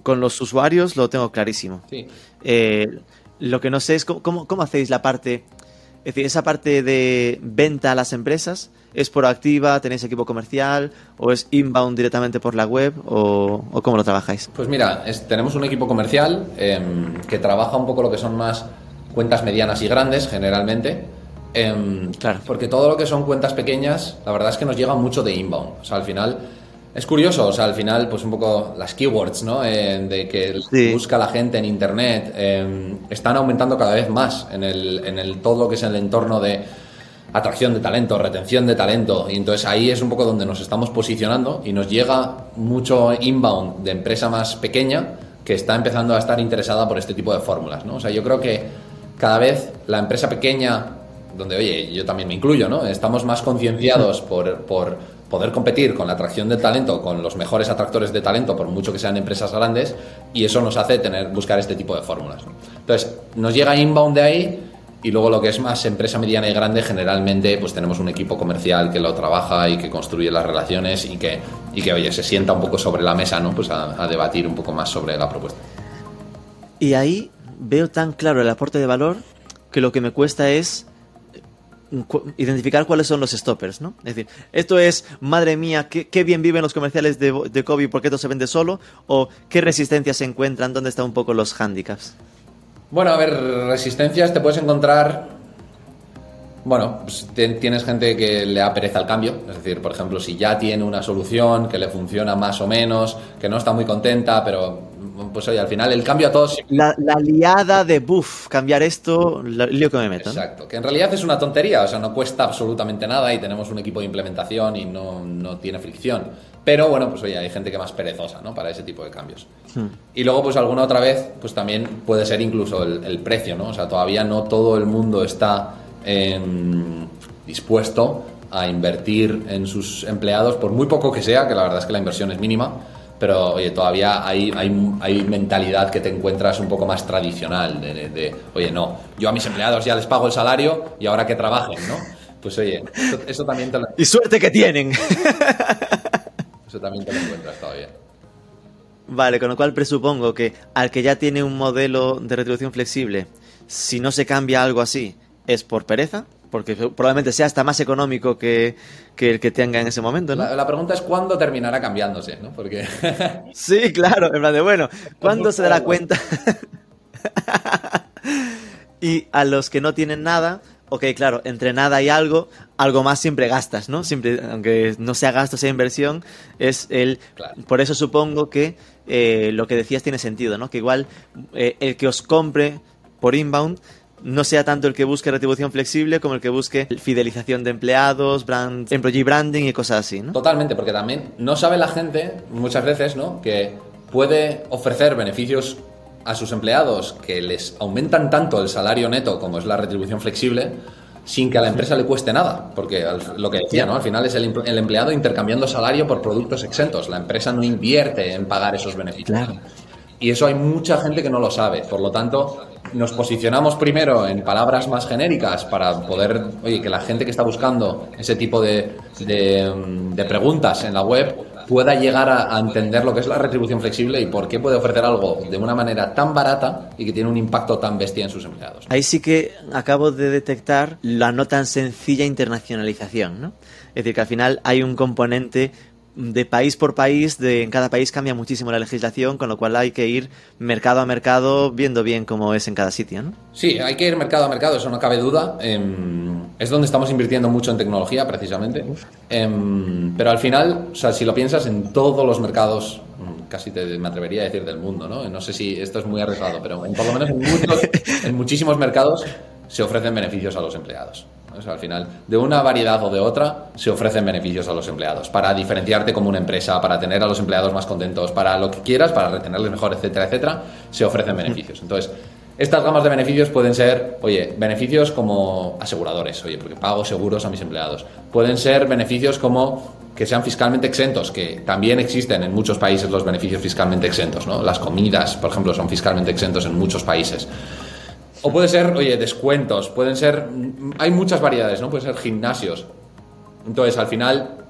con los usuarios lo tengo clarísimo. Sí. Eh, lo que no sé es cómo, cómo, cómo, hacéis la parte. Es decir, esa parte de venta a las empresas, ¿es proactiva? ¿Tenéis equipo comercial? ¿O es inbound directamente por la web? ¿O, o cómo lo trabajáis? Pues mira, es, tenemos un equipo comercial eh, que trabaja un poco lo que son más cuentas medianas y grandes, generalmente Eh, claro. Porque todo lo que son cuentas pequeñas, la verdad es que nos llega mucho de inbound. O sea, al final es curioso, o sea, al final, pues un poco las keywords, ¿no? Eh, de que sí. busca la gente en internet, eh, están aumentando cada vez más en el, en el todo lo que es el entorno de atracción de talento, retención de talento. Y entonces ahí es un poco donde nos estamos posicionando y nos llega mucho inbound de empresa más pequeña que está empezando a estar interesada por este tipo de fórmulas, ¿no? O sea, yo creo que cada vez la empresa pequeña donde, oye, yo también me incluyo, ¿no? Estamos más concienciados por, por, poder competir con la atracción de talento, con los mejores atractores de talento, por mucho que sean empresas grandes, y eso nos hace tener, buscar este tipo de fórmulas. Entonces, nos llega inbound de ahí, y luego lo que es más empresa mediana y grande, generalmente, pues tenemos un equipo comercial que lo trabaja y que construye las relaciones y que, y que oye, se sienta un poco sobre la mesa, ¿no? Pues a, a debatir un poco más sobre la propuesta. Y ahí veo tan claro el aporte de valor que lo que me cuesta es identificar cuáles son los stoppers, ¿no? Es decir, esto es, madre mía, qué, qué bien viven los comerciales de, de Kobe porque esto se vende solo, o qué resistencias se encuentran, dónde están un poco los handicaps. Bueno, a ver, resistencias te puedes encontrar. Bueno, pues tienes gente que le apereza el cambio, es decir, por ejemplo, si ya tiene una solución que le funciona más o menos, que no está muy contenta, pero pues oye, al final el cambio a todos. La, la liada de buff, cambiar esto, el lío que me meto. Exacto, que en realidad es una tontería, o sea, no cuesta absolutamente nada y tenemos un equipo de implementación y no, no tiene fricción. Pero bueno, pues oye, hay gente que más perezosa, ¿no? Para ese tipo de cambios. Hmm. Y luego, pues alguna otra vez, pues también puede ser incluso el, el precio, ¿no? O sea, todavía no todo el mundo está eh, dispuesto a invertir en sus empleados, por muy poco que sea, que la verdad es que la inversión es mínima, pero oye, todavía hay, hay, hay mentalidad que te encuentras un poco más tradicional, de, de, de, oye, no, yo a mis empleados ya les pago el salario y ahora que trabajen, ¿no? Pues oye, eso, eso también te lo... Y suerte que tienen. Eso también te lo encuentras todavía. Vale, con lo cual presupongo que al que ya tiene un modelo de retribución flexible, si no se cambia algo así, es por pereza, porque probablemente sea hasta más económico que, que el que tenga en ese momento, ¿no? La, la pregunta es cuándo terminará cambiándose, ¿no? Porque... sí, claro, en plan de, bueno, ¿cuándo se dará cuenta? y a los que no tienen nada, ok, claro, entre nada y algo, algo más siempre gastas, ¿no? Siempre, aunque no sea gasto, sea inversión, es el... Claro. Por eso supongo que eh, lo que decías tiene sentido, ¿no? Que igual eh, el que os compre por inbound no sea tanto el que busque retribución flexible como el que busque fidelización de empleados, brand, employee branding y cosas así, ¿no? Totalmente, porque también no sabe la gente muchas veces, ¿no? Que puede ofrecer beneficios a sus empleados que les aumentan tanto el salario neto como es la retribución flexible sin que a la empresa le cueste nada, porque al, lo que decía, ¿no? Al final es el, el, empleado intercambiando salario por productos exentos. La empresa no invierte en pagar esos beneficios. Claro. Y eso hay mucha gente que no lo sabe. Por lo tanto, nos posicionamos primero en palabras más genéricas para poder, oye, que la gente que está buscando ese tipo de, de, preguntas en la web pueda llegar a, entender lo que es la retribución flexible y por qué puede ofrecer algo de una manera tan barata y que tiene un impacto tan bestia en sus empleados. Ahí sí que acabo de detectar la no tan sencilla internacionalización, ¿no? Es decir, que al final hay un componente de país por país, de, en cada país cambia muchísimo la legislación, con lo cual hay que ir mercado a mercado viendo bien cómo es en cada sitio, ¿no? Sí, hay que ir mercado a mercado, eso no cabe duda. Em, es donde estamos invirtiendo mucho en tecnología, precisamente. Em, pero al final, o sea, si lo piensas en todos los mercados, mm, casi te, me atrevería a decir del mundo, ¿no? No sé si esto es muy arriesgado, pero por lo menos en, en muchísimos mercados se ofrecen beneficios a los empleados al final, de una variedad o de otra, se ofrecen beneficios a los empleados para diferenciarte como una empresa, para tener a los empleados más contentos, para lo que quieras, para retenerles mejor, etcétera, etcétera, se ofrecen beneficios. Entonces, estas gamas de beneficios pueden ser, oye, beneficios como aseguradores, oye, porque pago seguros a mis empleados. Pueden ser beneficios como que sean fiscalmente exentos, que también existen en muchos países los beneficios fiscalmente exentos, ¿no? Las comidas, por ejemplo, son fiscalmente exentos en muchos países. O puede ser, oye, descuentos, pueden ser, hay muchas variedades, ¿no? Pueden ser gimnasios. Entonces, al final,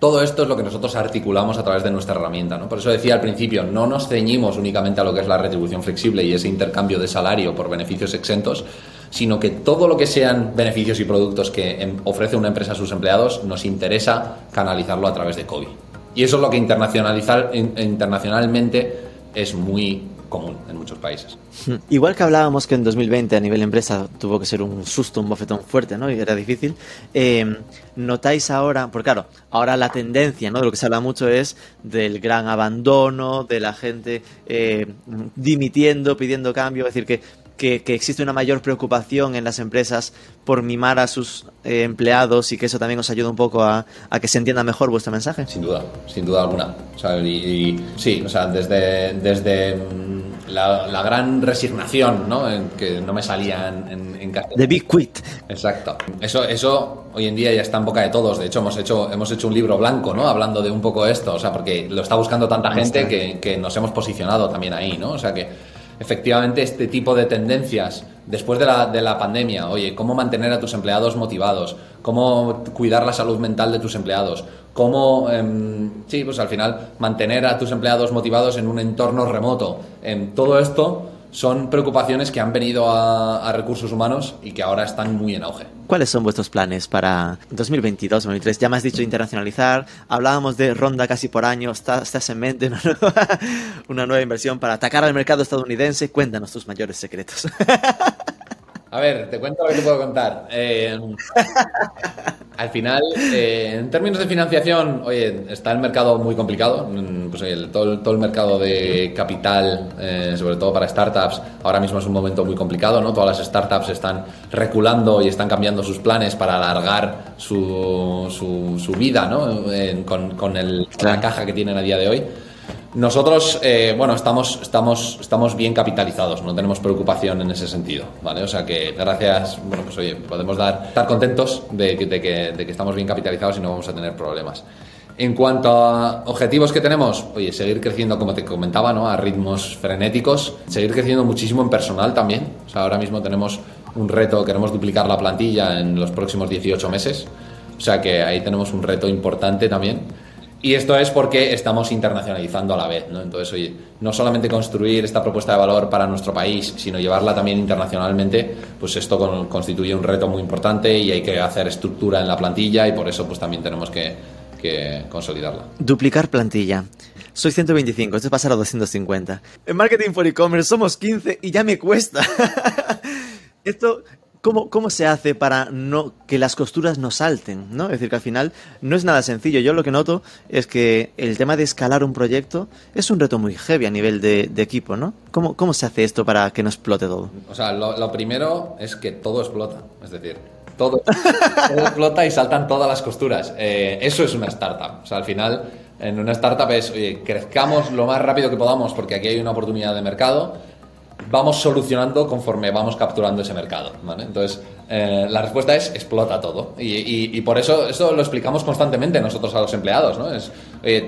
todo esto es lo que nosotros articulamos a través de nuestra herramienta, ¿no? Por eso decía al principio, no nos ceñimos únicamente a lo que es la retribución flexible y ese intercambio de salario por beneficios exentos, sino que todo lo que sean beneficios y productos que em, ofrece una empresa a sus empleados, nos interesa canalizarlo a través de COVID. Y eso es lo que internacionalizar, internacionalmente es muy común en muchos países. Igual que hablábamos que en 2020 a nivel empresa tuvo que ser un susto, un bofetón fuerte, ¿no? Y era difícil. Eh, ¿Notáis ahora, porque claro, ahora la tendencia, ¿no? De lo que se habla mucho es del gran abandono, de la gente eh, dimitiendo, pidiendo cambio, es decir, que que, existe una mayor preocupación en las empresas por mimar a sus eh, empleados y que eso también os ayuda un poco a, que se entienda mejor vuestro mensaje? Sin duda, sin duda alguna. y, sí, o sea, desde, desde mm, la, gran resignación, ¿no? En que no me salían en, en, The Big Quit. Exacto. Eso, eso hoy en día ya está en boca de todos. De hecho, hemos hecho, hemos hecho un libro blanco, ¿no? Hablando de un poco esto, o sea, porque lo está buscando tanta gente que, que nos hemos posicionado también ahí, ¿no? O sea que efectivamente este tipo de tendencias después de la, de la pandemia, oye, cómo mantener a tus empleados motivados, cómo cuidar la salud mental de tus empleados, cómo, em, sí, pues al final mantener a tus empleados motivados en un entorno remoto. En todo esto son preocupaciones que han venido a, recursos humanos y que ahora están muy en auge. ¿Cuáles son vuestros planes para 2022, 2023? Ya me has dicho internacionalizar, hablábamos de ronda casi por año, ¿estás, en mente una nueva, una nueva inversión para atacar al mercado estadounidense? Cuéntanos tus mayores secretos. A ver, te cuento lo que te puedo contar. Eh, al final, eh, en términos de financiación, oye, está el mercado muy complicado. Mm, pues todo, el, todo, el mercado de capital, eh, sobre todo para startups, ahora mismo es un momento muy complicado, ¿no? Todas las startups están reculando y están cambiando sus planes para alargar su, su, vida, ¿no? con, con la caja que tienen a día de hoy. Nosotros, eh, bueno, estamos, estamos, estamos bien capitalizados, no tenemos preocupación en ese sentido, ¿vale? O sea que gracias, bueno, pues oye, podemos dar, estar contentos de que, de, que, de que estamos bien capitalizados y no vamos a tener problemas. En cuanto a objetivos que tenemos, oye, seguir creciendo, como te comentaba, ¿no? A ritmos frenéticos, seguir creciendo muchísimo en personal también. O sea, ahora mismo tenemos un reto, queremos duplicar la plantilla en los próximos 18 meses. O sea que ahí tenemos un reto importante también. Y esto es porque estamos internacionalizando a la vez, ¿no? Entonces, oye, no solamente construir esta propuesta de valor para nuestro país, sino llevarla también internacionalmente, pues esto constituye un reto muy importante y hay que hacer estructura en la plantilla y por eso pues también tenemos que, consolidarla. Duplicar plantilla. Soy 125, esto es pasar a 250. En Marketing for E-Commerce somos 15 y ya me cuesta. esto ¿Cómo, ¿Cómo, se hace para no que las costuras no salten? ¿no? Es decir, que al final no es nada sencillo. Yo lo que noto es que el tema de escalar un proyecto es un reto muy heavy a nivel de, equipo, ¿no? ¿Cómo, ¿Cómo, se hace esto para que no explote todo? O sea, lo, primero es que todo explota. Es decir, todo, explota y saltan todas las costuras. Eh, eso es una startup. O sea, al final, en una startup es, oye, crezcamos lo más rápido que podamos porque aquí hay una oportunidad de mercado vamos solucionando conforme vamos capturando ese mercado. Entonces, eh, la respuesta es explota todo. Y, por eso eso lo explicamos constantemente nosotros a los empleados. ¿no? Es,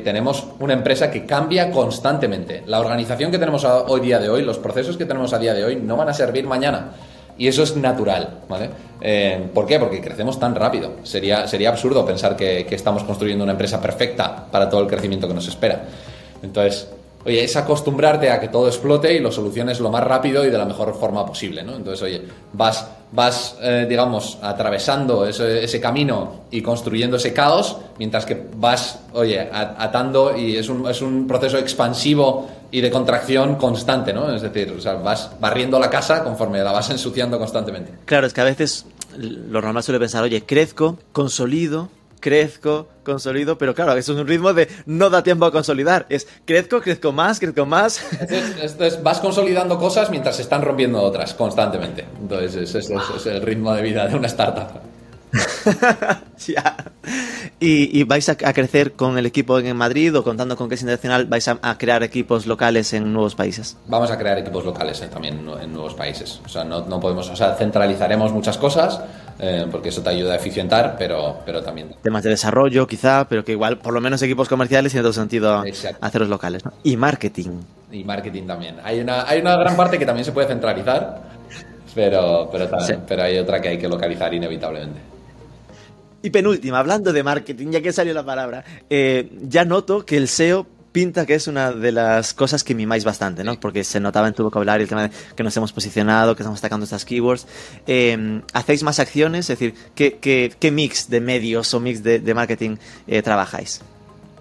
tenemos una empresa que cambia constantemente. La organización que tenemos hoy día de hoy, los procesos que tenemos a día de hoy, no van a servir mañana. Y eso es natural, ¿vale? Eh, ¿Por qué? Porque crecemos tan rápido. Sería, sería absurdo pensar que estamos construyendo una empresa perfecta para todo el crecimiento que nos espera. Entonces, oye, es acostumbrarte a que todo explote y lo soluciones lo más rápido y de la mejor forma posible, ¿no? Entonces, oye, vas, vas eh, digamos, atravesando ese, camino y construyendo ese caos, mientras que vas, oye, atando y es un, es un proceso expansivo y de contracción constante, ¿no? Es decir, vas barriendo la casa conforme la vas ensuciando constantemente. Claro, es que a veces lo normal suele pensar, oye, crezco, consolido, crezco, consolido, pero claro, eso es un ritmo de no da tiempo a consolidar. Es crezco, crezco más, crezco más. Entonces, vas consolidando cosas mientras se están rompiendo otras constantemente. Entonces, ese es, el ritmo de vida de una startup. ya. ¿Y, vais a, crecer con el equipo en Madrid o contando con que es internacional, vais a, crear equipos locales en nuevos países? Vamos a crear equipos locales eh, también en nuevos países. O sea, no, no podemos, o sea, centralizaremos muchas cosas eh, porque eso te ayuda a eficientar, pero, pero también. Temas de desarrollo, quizá, pero que igual, por lo menos equipos comerciales tiene todo sentido hacerlos locales. Y marketing. Y marketing también. Hay una, hay una gran parte que también se puede centralizar, pero, pero, pero hay otra que hay que localizar inevitablemente. Y penúltima, hablando de marketing, ya que salió la palabra, eh, ya noto que el SEO pinta que es una de las cosas que mimáis bastante, ¿no? Porque se notaba en tu vocabulario el tema de que nos hemos posicionado, que estamos sacando estas keywords. Eh, ¿Hacéis más acciones? Es decir, ¿qué, qué, mix de medios o mix de, marketing eh, trabajáis?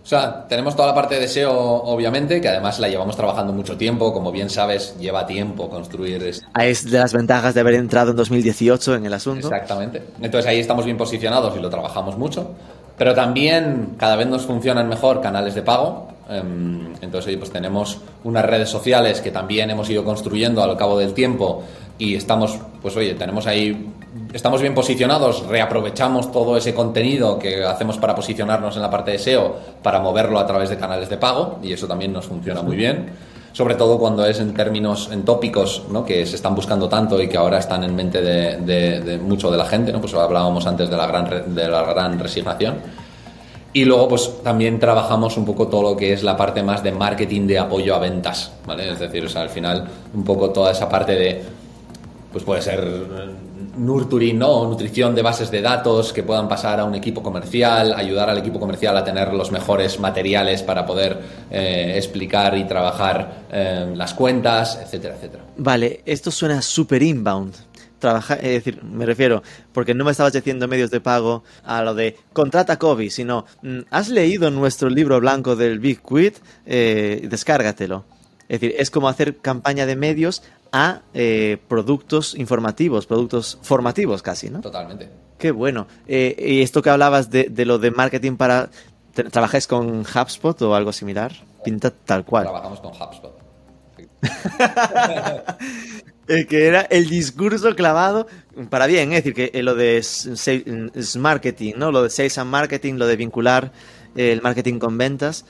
O sea, tenemos toda la parte de SEO, obviamente, que además la llevamos trabajando mucho tiempo. Como bien sabes, lleva tiempo construir. Esto. Ah, es de las ventajas de haber entrado en 2018 en el asunto. Exactamente. Entonces ahí estamos bien posicionados y lo trabajamos mucho. Pero también cada vez nos funcionan mejor canales de pago. Em, entonces, pues tenemos unas redes sociales que también hemos ido construyendo al cabo del tiempo y estamos, pues oye, tenemos ahí, estamos bien posicionados, reaprovechamos todo ese contenido que hacemos para posicionarnos en la parte de SEO para moverlo a través de canales de pago y eso también nos funciona muy bien sobre todo cuando es en términos, en tópicos ¿no? que se están buscando tanto y que ahora están en mente de, mucho de la gente, ¿no? pues hablábamos antes de la gran, de la gran resignación. Y luego, pues también trabajamos un poco todo lo que es la parte más de marketing de apoyo a ventas, ¿vale? Es decir, al final, un poco toda esa parte de, pues puede ser nurturing, ¿no? nutrición de bases de datos que puedan pasar a un equipo comercial, ayudar al equipo comercial a tener los mejores materiales para poder eh, explicar y trabajar eh, las cuentas, etcétera, etcétera. Vale, esto suena súper inbound. Trabajar, es decir, me refiero, porque no me estabas diciendo medios de pago a lo de contrata Kobe, sino, mm, ¿has leído nuestro libro blanco del Big Quit? Eh, descárgatelo. Es decir, es como hacer campaña de medios a eh, productos informativos, productos formativos casi, ¿no? Totalmente. Qué bueno. Eh, y esto que hablabas de, lo de marketing para... ¿Trabajáis con HubSpot o algo similar? Pinta tal cual. Trabajamos con HubSpot. que era el discurso clavado para bien, es decir, que lo de marketing, ¿no? Lo de sales and marketing, lo de vincular el marketing con ventas,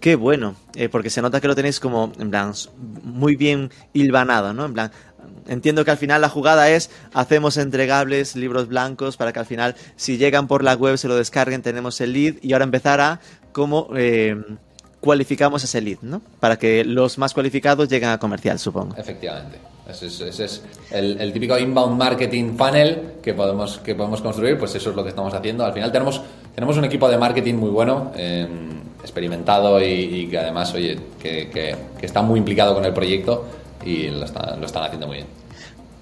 Qué bueno, eh, porque se nota que lo tenéis como, en plan, muy bien hilvanado, ¿no? En plan, entiendo que al final la jugada es, hacemos entregables, libros blancos, para que al final, si llegan por la web, se lo descarguen, tenemos el lead, y ahora empezar a cómo eh, cualificamos ese lead, ¿no? Para que los más cualificados lleguen a comercial, supongo. Efectivamente. Ese es, el, típico inbound marketing funnel que podemos, que podemos construir, pues eso es lo que estamos haciendo. Al final tenemos, tenemos un equipo de marketing muy bueno. Em, experimentado y, que además, oye, que, está muy implicado con el proyecto y lo, lo están haciendo muy bien.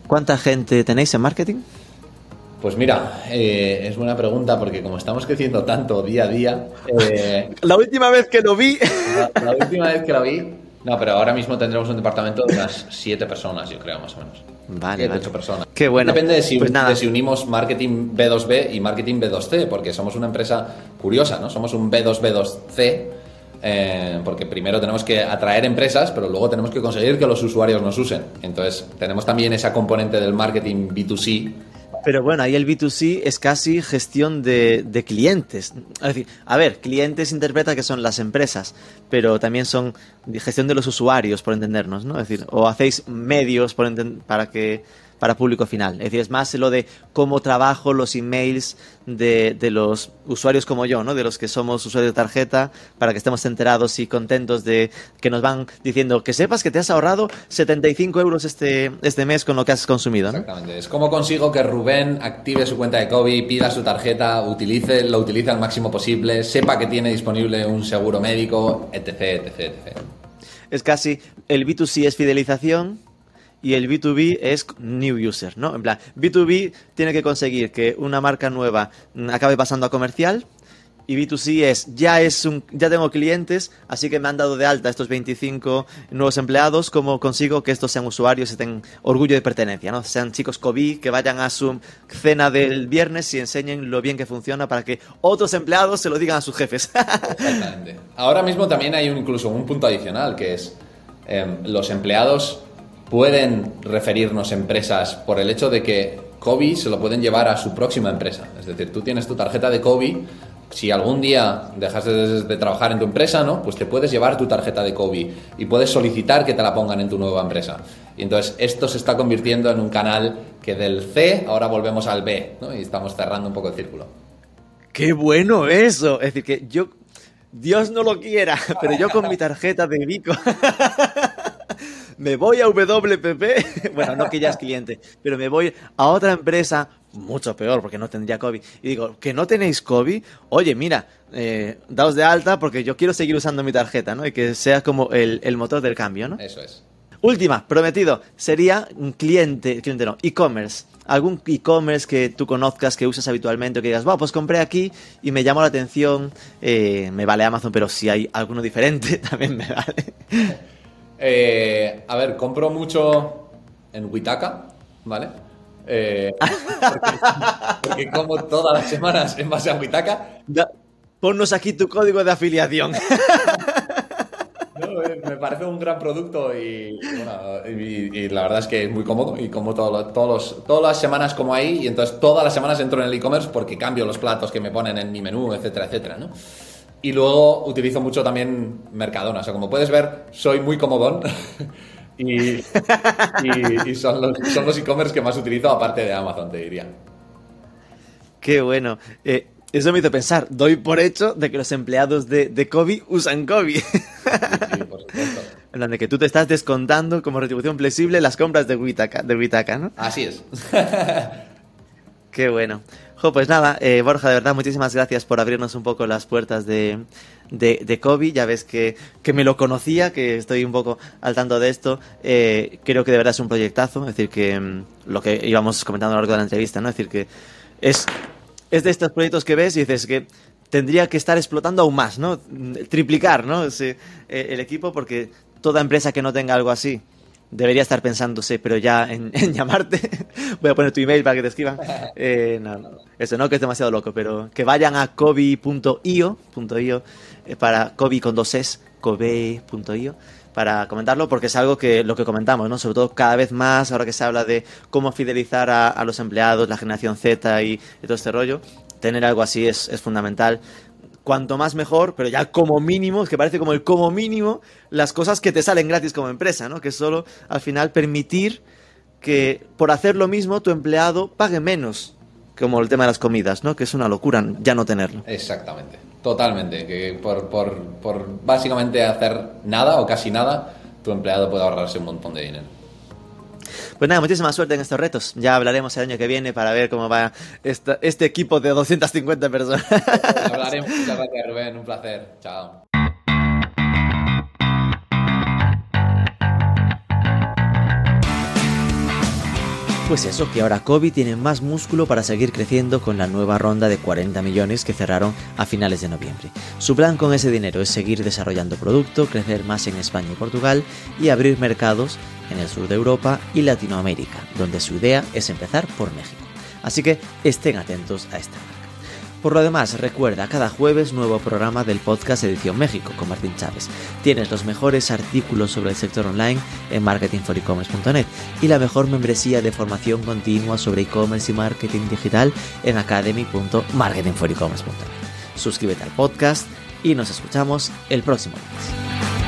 ¿Cuánta gente tenéis en marketing? Pues mira, eh, es buena pregunta porque como estamos creciendo tanto día a día... Eh, la última vez que lo vi... La, última vez que lo vi... No, pero ahora mismo tendremos un departamento de unas siete personas, yo creo, más o menos. Vale, siete, ocho personas. Qué bueno. Depende de si, pues de si, unimos marketing B2B y marketing B2C, porque somos una empresa curiosa, ¿no? Somos un B2B2C, eh, porque primero tenemos que atraer empresas, pero luego tenemos que conseguir que los usuarios nos usen. Entonces, tenemos también esa componente del marketing B2C Pero bueno, ahí el B2C es casi gestión de, de, clientes. Es decir, a ver, clientes interpreta que son las empresas, pero también son gestión de los usuarios, por entendernos, ¿no? Es decir, o hacéis medios para que para público final. Es decir, es más lo de cómo trabajo los emails de, de, los usuarios como yo, ¿no? De los que somos usuarios de tarjeta, para que estemos enterados y contentos de que nos van diciendo que sepas que te has ahorrado 75 euros este, este mes con lo que has consumido, ¿no? Exactamente. Es como consigo que Rubén active su cuenta de COVID, pida su tarjeta, utilice, lo utilice al máximo posible, sepa que tiene disponible un seguro médico, etc, etc, etc. Es casi, el B2C es fidelización, y el B2B es new user, ¿no? En plan, B2B tiene que conseguir que una marca nueva acabe pasando a comercial y B2C es ya es un ya tengo clientes, así que me han dado de alta estos 25 nuevos empleados, ¿cómo consigo que estos sean usuarios y tengan orgullo de pertenencia, ¿no? Sean chicos COVID que vayan a su cena del viernes y enseñen lo bien que funciona para que otros empleados se lo digan a sus jefes. Exactamente. Ahora mismo también hay incluso un punto adicional que es em, los empleados pueden referirnos empresas por el hecho de que COVID se lo pueden llevar a su próxima empresa. Es decir, tú tienes tu tarjeta de COVID, si algún día dejas de, trabajar en tu empresa, ¿no? Pues te puedes llevar tu tarjeta de COVID y puedes solicitar que te la pongan en tu nueva empresa. Y entonces esto se está convirtiendo en un canal que del C ahora volvemos al B, ¿no? Y estamos cerrando un poco el círculo. ¡Qué bueno eso! Es decir, que yo, Dios no lo quiera, pero yo con mi tarjeta de Vico me voy a WPP, bueno, no que ya es cliente, pero me voy a otra empresa, mucho peor porque no tendría COVID, y digo, que no tenéis COVID, oye, mira, eh, daos de alta porque yo quiero seguir usando mi tarjeta, ¿no? Y que sea como el, el motor del cambio, ¿no? Eso es. Última, prometido, sería un cliente, cliente no, e-commerce. Algún e-commerce que tú conozcas, que usas habitualmente, o que digas, wow, pues compré aquí y me llamó la atención, eh, me vale Amazon, pero si hay alguno diferente, también me vale. Eh, a ver, compro mucho en Witaka, ¿vale? Eh, porque, como todas las semanas en base a Witaka. ponnos aquí tu código de afiliación. Eh, me parece un gran producto y, la verdad es que es muy cómodo y como todos los, todas las semanas como ahí y entonces todas las semanas entro en el e-commerce porque cambio los platos que me ponen en mi menú, etcétera, etcétera, ¿no? Y luego utilizo mucho también Mercadona. O sea, como puedes ver, soy muy comodón. y, son los e-commerce que más utilizo, aparte de Amazon, te diría. Qué bueno. Eh, eso me hizo pensar, doy por hecho de que los empleados de, de Kobe usan Kobe. Sí, por supuesto. En plan de que tú te estás descontando como retribución flexible las compras de Witaka, de ¿no? Así es. Qué bueno pues nada, eh, Borja, de verdad, muchísimas gracias por abrirnos un poco las puertas de, de, Kobe. Ya ves que, me lo conocía, que estoy un poco al tanto de esto. Eh, creo que de verdad es un proyectazo. Es decir, que mm, lo que íbamos comentando a lo largo de la entrevista, ¿no? Es decir, que es, es de estos proyectos que ves y dices que tendría que estar explotando aún más, ¿no? Triplicar, ¿no? Eh, el equipo, porque toda empresa que no tenga algo así debería estar pensándose, pero ya en, llamarte. Voy a poner tu email para que te escriban. Eh, no, no, eso no, que es demasiado loco, pero que vayan a kobe.io, eh, para kobe con dos es, kobe.io, para comentarlo, porque es algo que lo que comentamos, ¿no? Sobre todo cada vez más, ahora que se habla de cómo fidelizar a, los empleados, la generación Z y, todo este rollo, tener algo así es, es fundamental cuanto más mejor, pero ya como mínimo, es que parece como el como mínimo, las cosas que te salen gratis como empresa, ¿no? Que solo al final permitir que por hacer lo mismo tu empleado pague menos, como el tema de las comidas, ¿no? Que es una locura ya no tenerlo. Exactamente, totalmente, que por, por, por básicamente hacer nada o casi nada, tu empleado puede ahorrarse un montón de dinero. Pues nada, muchísima suerte en estos retos. Ya hablaremos el año que viene para ver cómo va este equipo de 250 personas. Hablaremos. Muchas gracias, Rubén. Un placer. Chao. Pues eso, que ahora Kobe tiene más músculo para seguir creciendo con la nueva ronda de 40 millones que cerraron a finales de noviembre. Su plan con ese dinero es seguir desarrollando producto, crecer más en España y Portugal y abrir mercados en el sur de Europa y Latinoamérica, donde su idea es empezar por México. Así que estén atentos a esta. Por lo demás, recuerda, cada jueves nuevo programa del podcast Edición México con Martín Chávez. Tienes los mejores artículos sobre el sector online en marketingforecommerce.net y la mejor membresía de formación continua sobre e-commerce y marketing digital en academy.marketingforecommerce.net. Suscríbete al podcast y nos escuchamos el próximo lunes.